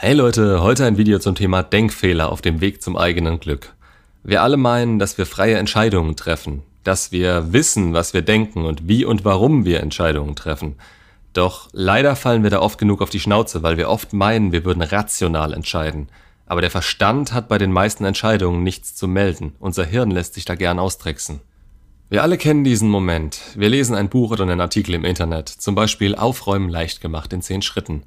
Hey Leute, heute ein Video zum Thema Denkfehler auf dem Weg zum eigenen Glück. Wir alle meinen, dass wir freie Entscheidungen treffen, dass wir wissen, was wir denken und wie und warum wir Entscheidungen treffen. Doch leider fallen wir da oft genug auf die Schnauze, weil wir oft meinen, wir würden rational entscheiden. Aber der Verstand hat bei den meisten Entscheidungen nichts zu melden. Unser Hirn lässt sich da gern austricksen. Wir alle kennen diesen Moment. Wir lesen ein Buch oder einen Artikel im Internet, zum Beispiel Aufräumen leicht gemacht in 10 Schritten.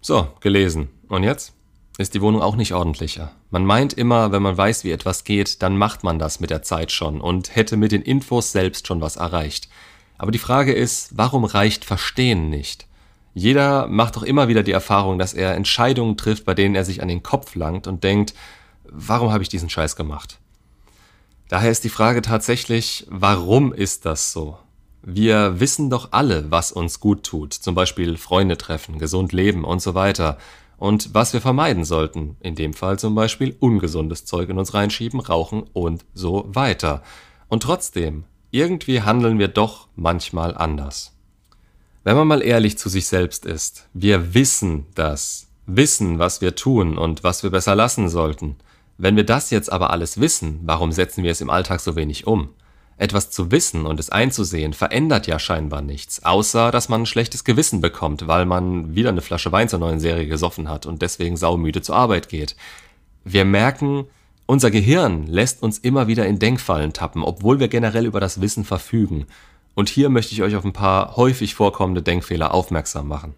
So, gelesen. Und jetzt? Ist die Wohnung auch nicht ordentlicher. Man meint immer, wenn man weiß, wie etwas geht, dann macht man das mit der Zeit schon und hätte mit den Infos selbst schon was erreicht. Aber die Frage ist, warum reicht Verstehen nicht? Jeder macht doch immer wieder die Erfahrung, dass er Entscheidungen trifft, bei denen er sich an den Kopf langt und denkt, warum habe ich diesen Scheiß gemacht? Daher ist die Frage tatsächlich, warum ist das so? Wir wissen doch alle, was uns gut tut, zum Beispiel Freunde treffen, gesund leben und so weiter. Und was wir vermeiden sollten, in dem Fall zum Beispiel ungesundes Zeug in uns reinschieben, rauchen und so weiter. Und trotzdem, irgendwie handeln wir doch manchmal anders. Wenn man mal ehrlich zu sich selbst ist, wir wissen das, wissen, was wir tun und was wir besser lassen sollten. Wenn wir das jetzt aber alles wissen, warum setzen wir es im Alltag so wenig um? Etwas zu wissen und es einzusehen verändert ja scheinbar nichts, außer dass man ein schlechtes Gewissen bekommt, weil man wieder eine Flasche Wein zur neuen Serie gesoffen hat und deswegen saumüde zur Arbeit geht. Wir merken, unser Gehirn lässt uns immer wieder in Denkfallen tappen, obwohl wir generell über das Wissen verfügen. Und hier möchte ich euch auf ein paar häufig vorkommende Denkfehler aufmerksam machen.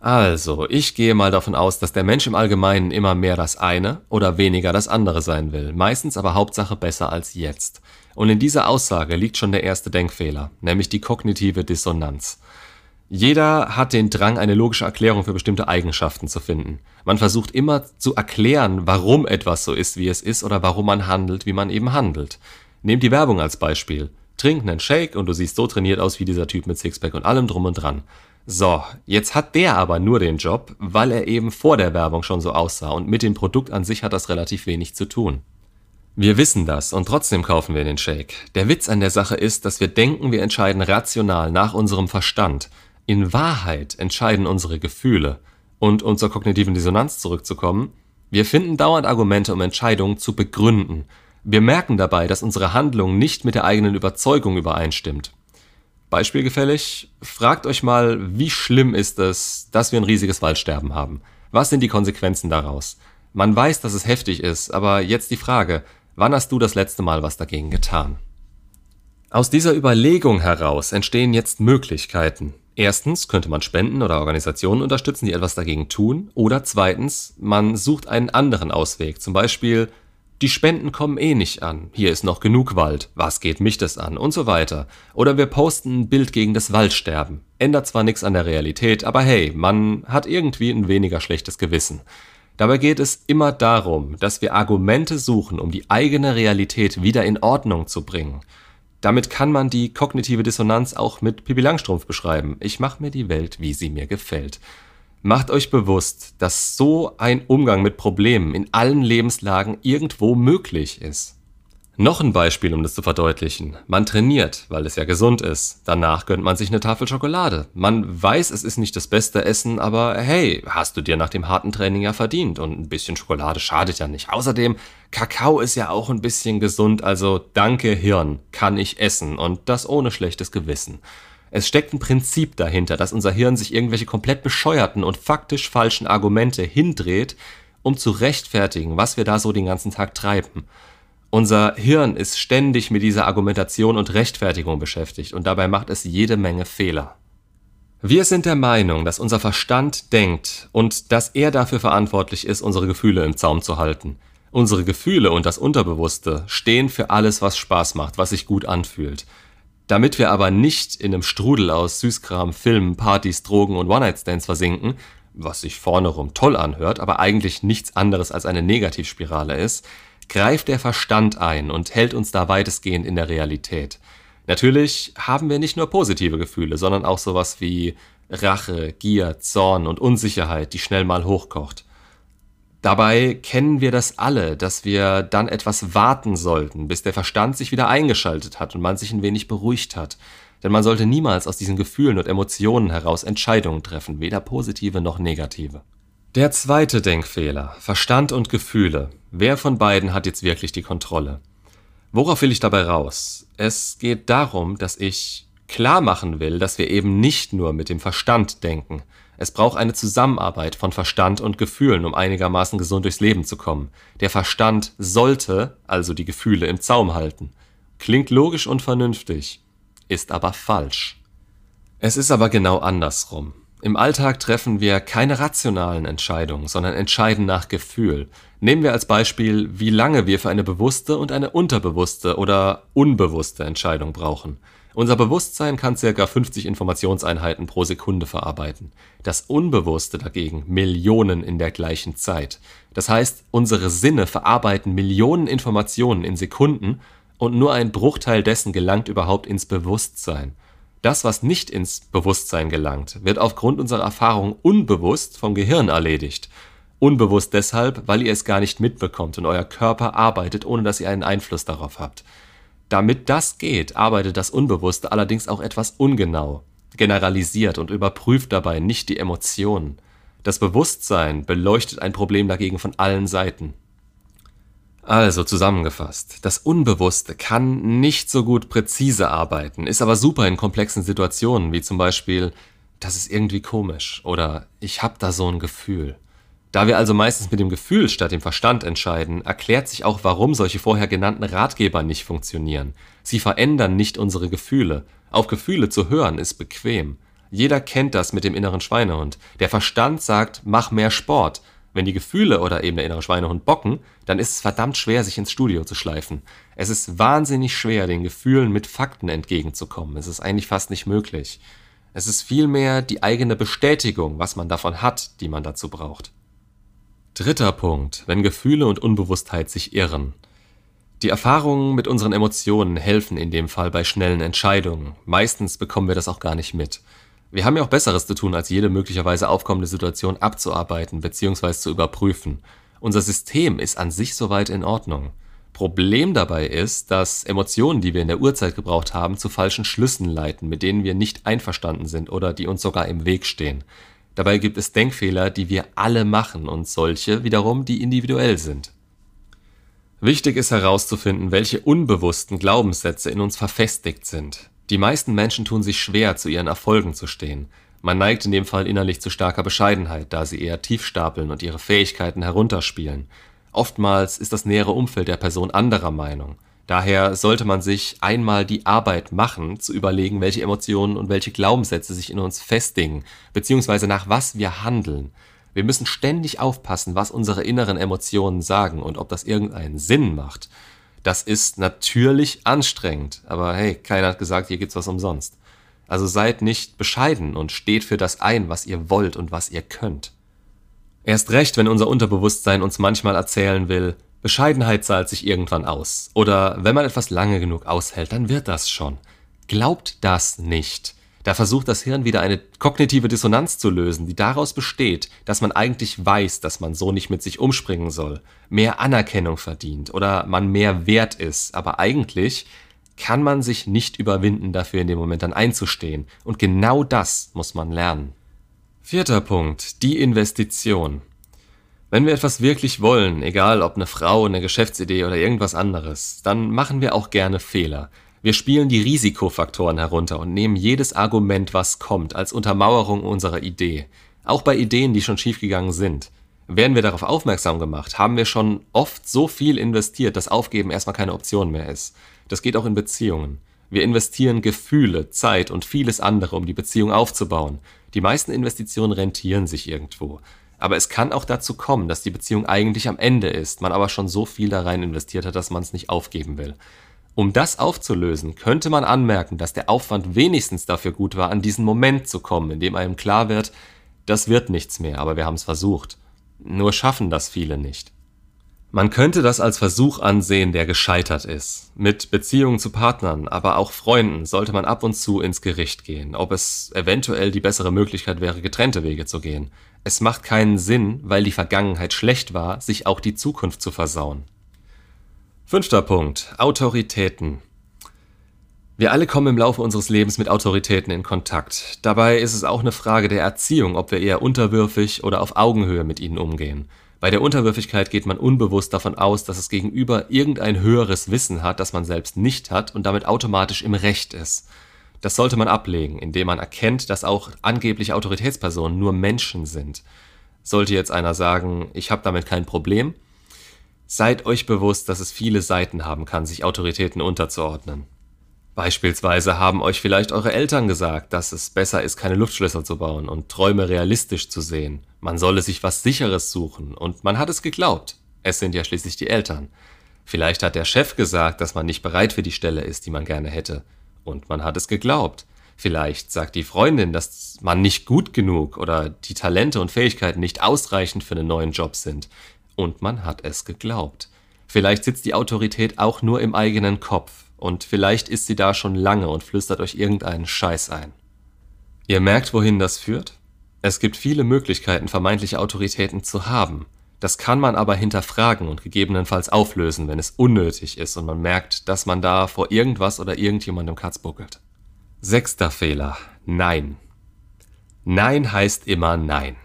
Also, ich gehe mal davon aus, dass der Mensch im Allgemeinen immer mehr das eine oder weniger das andere sein will, meistens aber Hauptsache besser als jetzt. Und in dieser Aussage liegt schon der erste Denkfehler, nämlich die kognitive Dissonanz. Jeder hat den Drang, eine logische Erklärung für bestimmte Eigenschaften zu finden. Man versucht immer zu erklären, warum etwas so ist, wie es ist oder warum man handelt, wie man eben handelt. Nehmt die Werbung als Beispiel. Trink einen Shake und du siehst so trainiert aus wie dieser Typ mit Sixpack und allem drum und dran. So, jetzt hat der aber nur den Job, weil er eben vor der Werbung schon so aussah und mit dem Produkt an sich hat das relativ wenig zu tun. Wir wissen das und trotzdem kaufen wir den Shake. Der Witz an der Sache ist, dass wir denken, wir entscheiden rational nach unserem Verstand. In Wahrheit entscheiden unsere Gefühle. Und um zur kognitiven Dissonanz zurückzukommen, wir finden dauernd Argumente, um Entscheidungen zu begründen. Wir merken dabei, dass unsere Handlung nicht mit der eigenen Überzeugung übereinstimmt. Beispielgefällig, fragt euch mal, wie schlimm ist es, dass wir ein riesiges Waldsterben haben? Was sind die Konsequenzen daraus? Man weiß, dass es heftig ist, aber jetzt die Frage, Wann hast du das letzte Mal was dagegen getan? Aus dieser Überlegung heraus entstehen jetzt Möglichkeiten. Erstens könnte man Spenden oder Organisationen unterstützen, die etwas dagegen tun. Oder zweitens, man sucht einen anderen Ausweg. Zum Beispiel, die Spenden kommen eh nicht an. Hier ist noch genug Wald. Was geht mich das an? Und so weiter. Oder wir posten ein Bild gegen das Waldsterben. Ändert zwar nichts an der Realität, aber hey, man hat irgendwie ein weniger schlechtes Gewissen. Dabei geht es immer darum, dass wir Argumente suchen, um die eigene Realität wieder in Ordnung zu bringen. Damit kann man die kognitive Dissonanz auch mit Pippi Langstrumpf beschreiben. Ich mache mir die Welt, wie sie mir gefällt. Macht euch bewusst, dass so ein Umgang mit Problemen in allen Lebenslagen irgendwo möglich ist. Noch ein Beispiel, um das zu verdeutlichen. Man trainiert, weil es ja gesund ist. Danach gönnt man sich eine Tafel Schokolade. Man weiß, es ist nicht das beste Essen, aber hey, hast du dir nach dem harten Training ja verdient. Und ein bisschen Schokolade schadet ja nicht. Außerdem, Kakao ist ja auch ein bisschen gesund, also danke Hirn, kann ich essen. Und das ohne schlechtes Gewissen. Es steckt ein Prinzip dahinter, dass unser Hirn sich irgendwelche komplett bescheuerten und faktisch falschen Argumente hindreht, um zu rechtfertigen, was wir da so den ganzen Tag treiben. Unser Hirn ist ständig mit dieser Argumentation und Rechtfertigung beschäftigt und dabei macht es jede Menge Fehler. Wir sind der Meinung, dass unser Verstand denkt und dass er dafür verantwortlich ist, unsere Gefühle im Zaum zu halten. Unsere Gefühle und das Unterbewusste stehen für alles, was Spaß macht, was sich gut anfühlt. Damit wir aber nicht in einem Strudel aus Süßkram, Filmen, Partys, Drogen und One-Night-Stands versinken, was sich vorne rum toll anhört, aber eigentlich nichts anderes als eine Negativspirale ist, greift der Verstand ein und hält uns da weitestgehend in der Realität. Natürlich haben wir nicht nur positive Gefühle, sondern auch sowas wie Rache, Gier, Zorn und Unsicherheit, die schnell mal hochkocht. Dabei kennen wir das alle, dass wir dann etwas warten sollten, bis der Verstand sich wieder eingeschaltet hat und man sich ein wenig beruhigt hat. Denn man sollte niemals aus diesen Gefühlen und Emotionen heraus Entscheidungen treffen, weder positive noch negative. Der zweite Denkfehler. Verstand und Gefühle. Wer von beiden hat jetzt wirklich die Kontrolle? Worauf will ich dabei raus? Es geht darum, dass ich klar machen will, dass wir eben nicht nur mit dem Verstand denken. Es braucht eine Zusammenarbeit von Verstand und Gefühlen, um einigermaßen gesund durchs Leben zu kommen. Der Verstand sollte also die Gefühle im Zaum halten. Klingt logisch und vernünftig, ist aber falsch. Es ist aber genau andersrum. Im Alltag treffen wir keine rationalen Entscheidungen, sondern entscheiden nach Gefühl. Nehmen wir als Beispiel, wie lange wir für eine bewusste und eine unterbewusste oder unbewusste Entscheidung brauchen. Unser Bewusstsein kann ca. 50 Informationseinheiten pro Sekunde verarbeiten, das Unbewusste dagegen Millionen in der gleichen Zeit. Das heißt, unsere Sinne verarbeiten Millionen Informationen in Sekunden und nur ein Bruchteil dessen gelangt überhaupt ins Bewusstsein. Das, was nicht ins Bewusstsein gelangt, wird aufgrund unserer Erfahrung unbewusst vom Gehirn erledigt. Unbewusst deshalb, weil ihr es gar nicht mitbekommt und euer Körper arbeitet, ohne dass ihr einen Einfluss darauf habt. Damit das geht, arbeitet das Unbewusste allerdings auch etwas ungenau, generalisiert und überprüft dabei nicht die Emotionen. Das Bewusstsein beleuchtet ein Problem dagegen von allen Seiten. Also zusammengefasst, das Unbewusste kann nicht so gut präzise arbeiten, ist aber super in komplexen Situationen, wie zum Beispiel, das ist irgendwie komisch oder ich hab da so ein Gefühl. Da wir also meistens mit dem Gefühl statt dem Verstand entscheiden, erklärt sich auch, warum solche vorher genannten Ratgeber nicht funktionieren. Sie verändern nicht unsere Gefühle. Auf Gefühle zu hören ist bequem. Jeder kennt das mit dem inneren Schweinehund. Der Verstand sagt, mach mehr Sport, wenn die Gefühle oder eben der innere Schweinehund bocken, dann ist es verdammt schwer, sich ins Studio zu schleifen. Es ist wahnsinnig schwer, den Gefühlen mit Fakten entgegenzukommen. Es ist eigentlich fast nicht möglich. Es ist vielmehr die eigene Bestätigung, was man davon hat, die man dazu braucht. Dritter Punkt, wenn Gefühle und Unbewusstheit sich irren. Die Erfahrungen mit unseren Emotionen helfen in dem Fall bei schnellen Entscheidungen. Meistens bekommen wir das auch gar nicht mit. Wir haben ja auch Besseres zu tun, als jede möglicherweise aufkommende Situation abzuarbeiten bzw. zu überprüfen. Unser System ist an sich soweit in Ordnung. Problem dabei ist, dass Emotionen, die wir in der Urzeit gebraucht haben, zu falschen Schlüssen leiten, mit denen wir nicht einverstanden sind oder die uns sogar im Weg stehen. Dabei gibt es Denkfehler, die wir alle machen und solche wiederum, die individuell sind. Wichtig ist herauszufinden, welche unbewussten Glaubenssätze in uns verfestigt sind. Die meisten Menschen tun sich schwer, zu ihren Erfolgen zu stehen. Man neigt in dem Fall innerlich zu starker Bescheidenheit, da sie eher tief stapeln und ihre Fähigkeiten herunterspielen. Oftmals ist das nähere Umfeld der Person anderer Meinung. Daher sollte man sich einmal die Arbeit machen, zu überlegen, welche Emotionen und welche Glaubenssätze sich in uns festigen, beziehungsweise nach was wir handeln. Wir müssen ständig aufpassen, was unsere inneren Emotionen sagen und ob das irgendeinen Sinn macht. Das ist natürlich anstrengend, aber hey, keiner hat gesagt, hier gibt's was umsonst. Also seid nicht bescheiden und steht für das ein, was ihr wollt und was ihr könnt. Erst recht, wenn unser Unterbewusstsein uns manchmal erzählen will, Bescheidenheit zahlt sich irgendwann aus. Oder wenn man etwas lange genug aushält, dann wird das schon. Glaubt das nicht. Da versucht das Hirn wieder eine kognitive Dissonanz zu lösen, die daraus besteht, dass man eigentlich weiß, dass man so nicht mit sich umspringen soll, mehr Anerkennung verdient oder man mehr wert ist, aber eigentlich kann man sich nicht überwinden, dafür in dem Moment dann einzustehen. Und genau das muss man lernen. Vierter Punkt, die Investition. Wenn wir etwas wirklich wollen, egal ob eine Frau, eine Geschäftsidee oder irgendwas anderes, dann machen wir auch gerne Fehler. Wir spielen die Risikofaktoren herunter und nehmen jedes Argument, was kommt, als Untermauerung unserer Idee. Auch bei Ideen, die schon schiefgegangen sind. Werden wir darauf aufmerksam gemacht, haben wir schon oft so viel investiert, dass Aufgeben erstmal keine Option mehr ist. Das geht auch in Beziehungen. Wir investieren Gefühle, Zeit und vieles andere, um die Beziehung aufzubauen. Die meisten Investitionen rentieren sich irgendwo. Aber es kann auch dazu kommen, dass die Beziehung eigentlich am Ende ist, man aber schon so viel da rein investiert hat, dass man es nicht aufgeben will. Um das aufzulösen, könnte man anmerken, dass der Aufwand wenigstens dafür gut war, an diesen Moment zu kommen, in dem einem klar wird, das wird nichts mehr, aber wir haben es versucht. Nur schaffen das viele nicht. Man könnte das als Versuch ansehen, der gescheitert ist. Mit Beziehungen zu Partnern, aber auch Freunden sollte man ab und zu ins Gericht gehen, ob es eventuell die bessere Möglichkeit wäre, getrennte Wege zu gehen. Es macht keinen Sinn, weil die Vergangenheit schlecht war, sich auch die Zukunft zu versauen. Fünfter Punkt. Autoritäten. Wir alle kommen im Laufe unseres Lebens mit Autoritäten in Kontakt. Dabei ist es auch eine Frage der Erziehung, ob wir eher unterwürfig oder auf Augenhöhe mit ihnen umgehen. Bei der Unterwürfigkeit geht man unbewusst davon aus, dass es gegenüber irgendein höheres Wissen hat, das man selbst nicht hat und damit automatisch im Recht ist. Das sollte man ablegen, indem man erkennt, dass auch angebliche Autoritätspersonen nur Menschen sind. Sollte jetzt einer sagen, ich habe damit kein Problem, seid euch bewusst, dass es viele Seiten haben kann, sich Autoritäten unterzuordnen. Beispielsweise haben euch vielleicht eure Eltern gesagt, dass es besser ist, keine Luftschlösser zu bauen und Träume realistisch zu sehen. Man solle sich was Sicheres suchen und man hat es geglaubt. Es sind ja schließlich die Eltern. Vielleicht hat der Chef gesagt, dass man nicht bereit für die Stelle ist, die man gerne hätte. Und man hat es geglaubt. Vielleicht sagt die Freundin, dass man nicht gut genug oder die Talente und Fähigkeiten nicht ausreichend für einen neuen Job sind. Und man hat es geglaubt. Vielleicht sitzt die Autorität auch nur im eigenen Kopf und vielleicht ist sie da schon lange und flüstert euch irgendeinen Scheiß ein. Ihr merkt, wohin das führt? Es gibt viele Möglichkeiten, vermeintliche Autoritäten zu haben. Das kann man aber hinterfragen und gegebenenfalls auflösen, wenn es unnötig ist und man merkt, dass man da vor irgendwas oder irgendjemandem Katz buckelt. Sechster Fehler. Nein. Nein heißt immer Nein.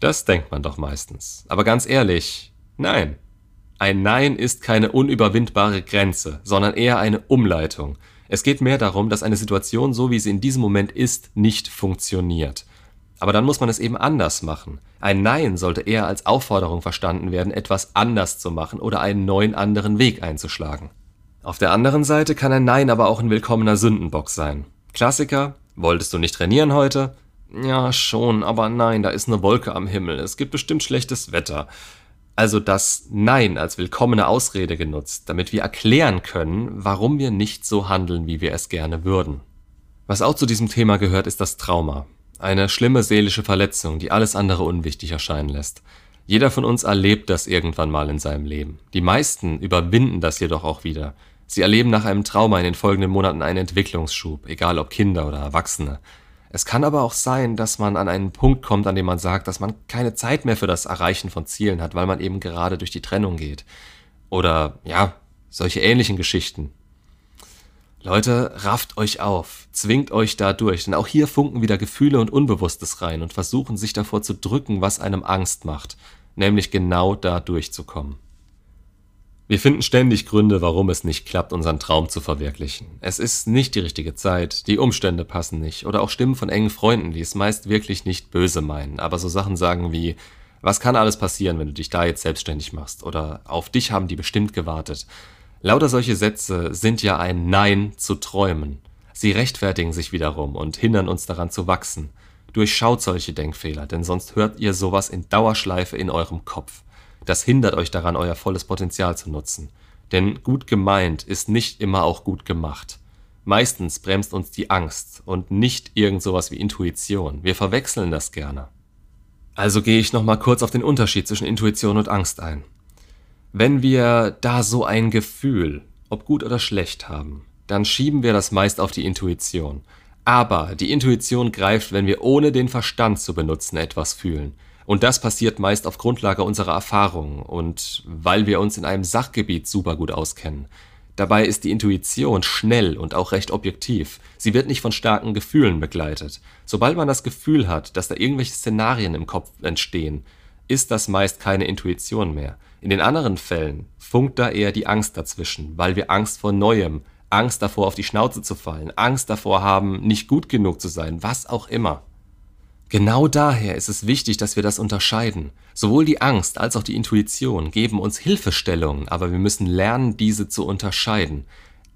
Das denkt man doch meistens. Aber ganz ehrlich, nein. Ein Nein ist keine unüberwindbare Grenze, sondern eher eine Umleitung. Es geht mehr darum, dass eine Situation, so wie sie in diesem Moment ist, nicht funktioniert. Aber dann muss man es eben anders machen. Ein Nein sollte eher als Aufforderung verstanden werden, etwas anders zu machen oder einen neuen anderen Weg einzuschlagen. Auf der anderen Seite kann ein Nein aber auch ein willkommener Sündenbock sein. Klassiker, wolltest du nicht trainieren heute? Ja, schon, aber nein, da ist eine Wolke am Himmel, es gibt bestimmt schlechtes Wetter also das Nein als willkommene Ausrede genutzt, damit wir erklären können, warum wir nicht so handeln, wie wir es gerne würden. Was auch zu diesem Thema gehört, ist das Trauma. Eine schlimme seelische Verletzung, die alles andere unwichtig erscheinen lässt. Jeder von uns erlebt das irgendwann mal in seinem Leben. Die meisten überwinden das jedoch auch wieder. Sie erleben nach einem Trauma in den folgenden Monaten einen Entwicklungsschub, egal ob Kinder oder Erwachsene. Es kann aber auch sein, dass man an einen Punkt kommt, an dem man sagt, dass man keine Zeit mehr für das Erreichen von Zielen hat, weil man eben gerade durch die Trennung geht. Oder ja, solche ähnlichen Geschichten. Leute, rafft euch auf, zwingt euch da durch, denn auch hier funken wieder Gefühle und Unbewusstes rein und versuchen sich davor zu drücken, was einem Angst macht, nämlich genau da durchzukommen. Wir finden ständig Gründe, warum es nicht klappt, unseren Traum zu verwirklichen. Es ist nicht die richtige Zeit, die Umstände passen nicht oder auch Stimmen von engen Freunden, die es meist wirklich nicht böse meinen, aber so Sachen sagen wie, was kann alles passieren, wenn du dich da jetzt selbstständig machst oder auf dich haben die bestimmt gewartet. Lauter solche Sätze sind ja ein Nein zu träumen. Sie rechtfertigen sich wiederum und hindern uns daran zu wachsen. Durchschaut solche Denkfehler, denn sonst hört ihr sowas in Dauerschleife in eurem Kopf. Das hindert euch daran, euer volles Potenzial zu nutzen. Denn gut gemeint ist nicht immer auch gut gemacht. Meistens bremst uns die Angst und nicht irgend sowas wie Intuition. Wir verwechseln das gerne. Also gehe ich nochmal kurz auf den Unterschied zwischen Intuition und Angst ein. Wenn wir da so ein Gefühl, ob gut oder schlecht haben, dann schieben wir das meist auf die Intuition. Aber die Intuition greift, wenn wir ohne den Verstand zu benutzen etwas fühlen. Und das passiert meist auf Grundlage unserer Erfahrungen und weil wir uns in einem Sachgebiet super gut auskennen. Dabei ist die Intuition schnell und auch recht objektiv. Sie wird nicht von starken Gefühlen begleitet. Sobald man das Gefühl hat, dass da irgendwelche Szenarien im Kopf entstehen, ist das meist keine Intuition mehr. In den anderen Fällen funkt da eher die Angst dazwischen, weil wir Angst vor Neuem, Angst davor auf die Schnauze zu fallen, Angst davor haben, nicht gut genug zu sein, was auch immer. Genau daher ist es wichtig, dass wir das unterscheiden. Sowohl die Angst als auch die Intuition geben uns Hilfestellungen, aber wir müssen lernen, diese zu unterscheiden.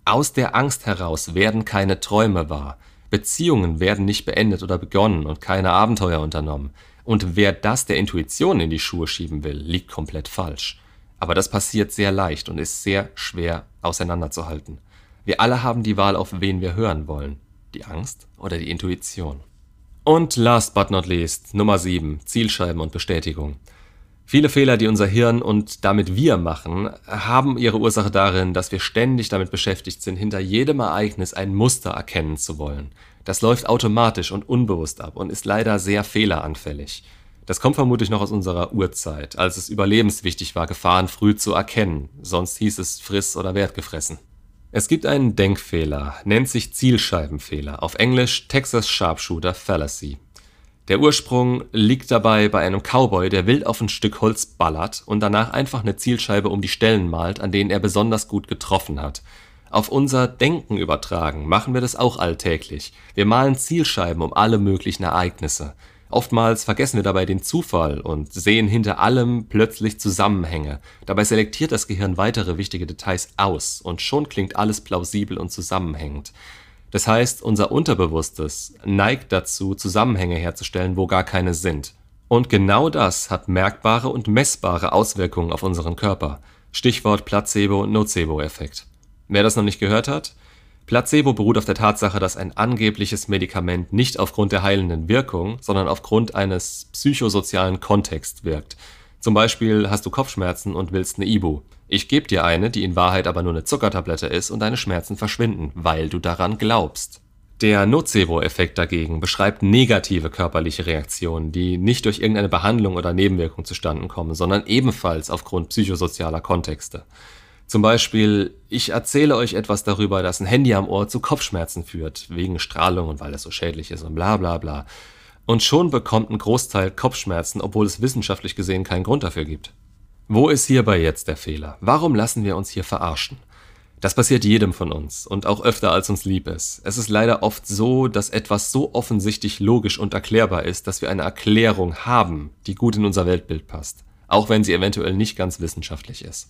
Aus der Angst heraus werden keine Träume wahr. Beziehungen werden nicht beendet oder begonnen und keine Abenteuer unternommen. Und wer das der Intuition in die Schuhe schieben will, liegt komplett falsch. Aber das passiert sehr leicht und ist sehr schwer auseinanderzuhalten. Wir alle haben die Wahl, auf wen wir hören wollen. Die Angst oder die Intuition. Und last but not least, Nummer 7, Zielscheiben und Bestätigung. Viele Fehler, die unser Hirn und damit wir machen, haben ihre Ursache darin, dass wir ständig damit beschäftigt sind, hinter jedem Ereignis ein Muster erkennen zu wollen. Das läuft automatisch und unbewusst ab und ist leider sehr fehleranfällig. Das kommt vermutlich noch aus unserer Urzeit, als es überlebenswichtig war, Gefahren früh zu erkennen, sonst hieß es friss oder werd gefressen. Es gibt einen Denkfehler, nennt sich Zielscheibenfehler, auf Englisch Texas Sharpshooter Fallacy. Der Ursprung liegt dabei bei einem Cowboy, der wild auf ein Stück Holz ballert und danach einfach eine Zielscheibe um die Stellen malt, an denen er besonders gut getroffen hat. Auf unser Denken übertragen machen wir das auch alltäglich. Wir malen Zielscheiben um alle möglichen Ereignisse. Oftmals vergessen wir dabei den Zufall und sehen hinter allem plötzlich Zusammenhänge. Dabei selektiert das Gehirn weitere wichtige Details aus und schon klingt alles plausibel und zusammenhängend. Das heißt, unser Unterbewusstes neigt dazu, Zusammenhänge herzustellen, wo gar keine sind. Und genau das hat merkbare und messbare Auswirkungen auf unseren Körper. Stichwort Placebo- und Nocebo-Effekt. Wer das noch nicht gehört hat, Placebo beruht auf der Tatsache, dass ein angebliches Medikament nicht aufgrund der heilenden Wirkung, sondern aufgrund eines psychosozialen Kontexts wirkt. Zum Beispiel hast du Kopfschmerzen und willst eine Ibu. Ich gebe dir eine, die in Wahrheit aber nur eine Zuckertablette ist und deine Schmerzen verschwinden, weil du daran glaubst. Der Nocebo-Effekt dagegen beschreibt negative körperliche Reaktionen, die nicht durch irgendeine Behandlung oder Nebenwirkung zustande kommen, sondern ebenfalls aufgrund psychosozialer Kontexte. Zum Beispiel, ich erzähle euch etwas darüber, dass ein Handy am Ohr zu Kopfschmerzen führt, wegen Strahlung und weil es so schädlich ist und bla bla bla. Und schon bekommt ein Großteil Kopfschmerzen, obwohl es wissenschaftlich gesehen keinen Grund dafür gibt. Wo ist hierbei jetzt der Fehler? Warum lassen wir uns hier verarschen? Das passiert jedem von uns und auch öfter als uns lieb ist. Es ist leider oft so, dass etwas so offensichtlich logisch und erklärbar ist, dass wir eine Erklärung haben, die gut in unser Weltbild passt, auch wenn sie eventuell nicht ganz wissenschaftlich ist.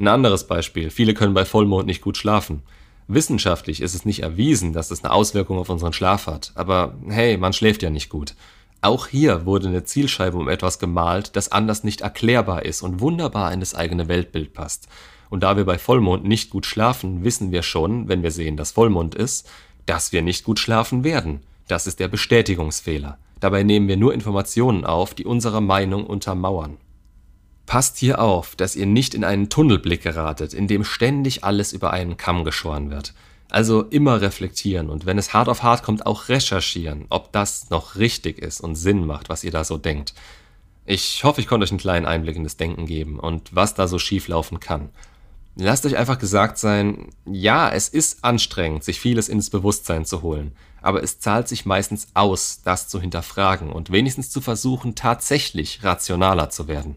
Ein anderes Beispiel. Viele können bei Vollmond nicht gut schlafen. Wissenschaftlich ist es nicht erwiesen, dass es eine Auswirkung auf unseren Schlaf hat. Aber hey, man schläft ja nicht gut. Auch hier wurde eine Zielscheibe um etwas gemalt, das anders nicht erklärbar ist und wunderbar in das eigene Weltbild passt. Und da wir bei Vollmond nicht gut schlafen, wissen wir schon, wenn wir sehen, dass Vollmond ist, dass wir nicht gut schlafen werden. Das ist der Bestätigungsfehler. Dabei nehmen wir nur Informationen auf, die unsere Meinung untermauern. Passt hier auf, dass ihr nicht in einen Tunnelblick geratet, in dem ständig alles über einen Kamm geschoren wird. Also immer reflektieren und wenn es hart auf hart kommt, auch recherchieren, ob das noch richtig ist und Sinn macht, was ihr da so denkt. Ich hoffe, ich konnte euch einen kleinen Einblick in das Denken geben und was da so schief laufen kann. Lasst euch einfach gesagt sein, ja, es ist anstrengend, sich vieles ins Bewusstsein zu holen, aber es zahlt sich meistens aus, das zu hinterfragen und wenigstens zu versuchen, tatsächlich rationaler zu werden.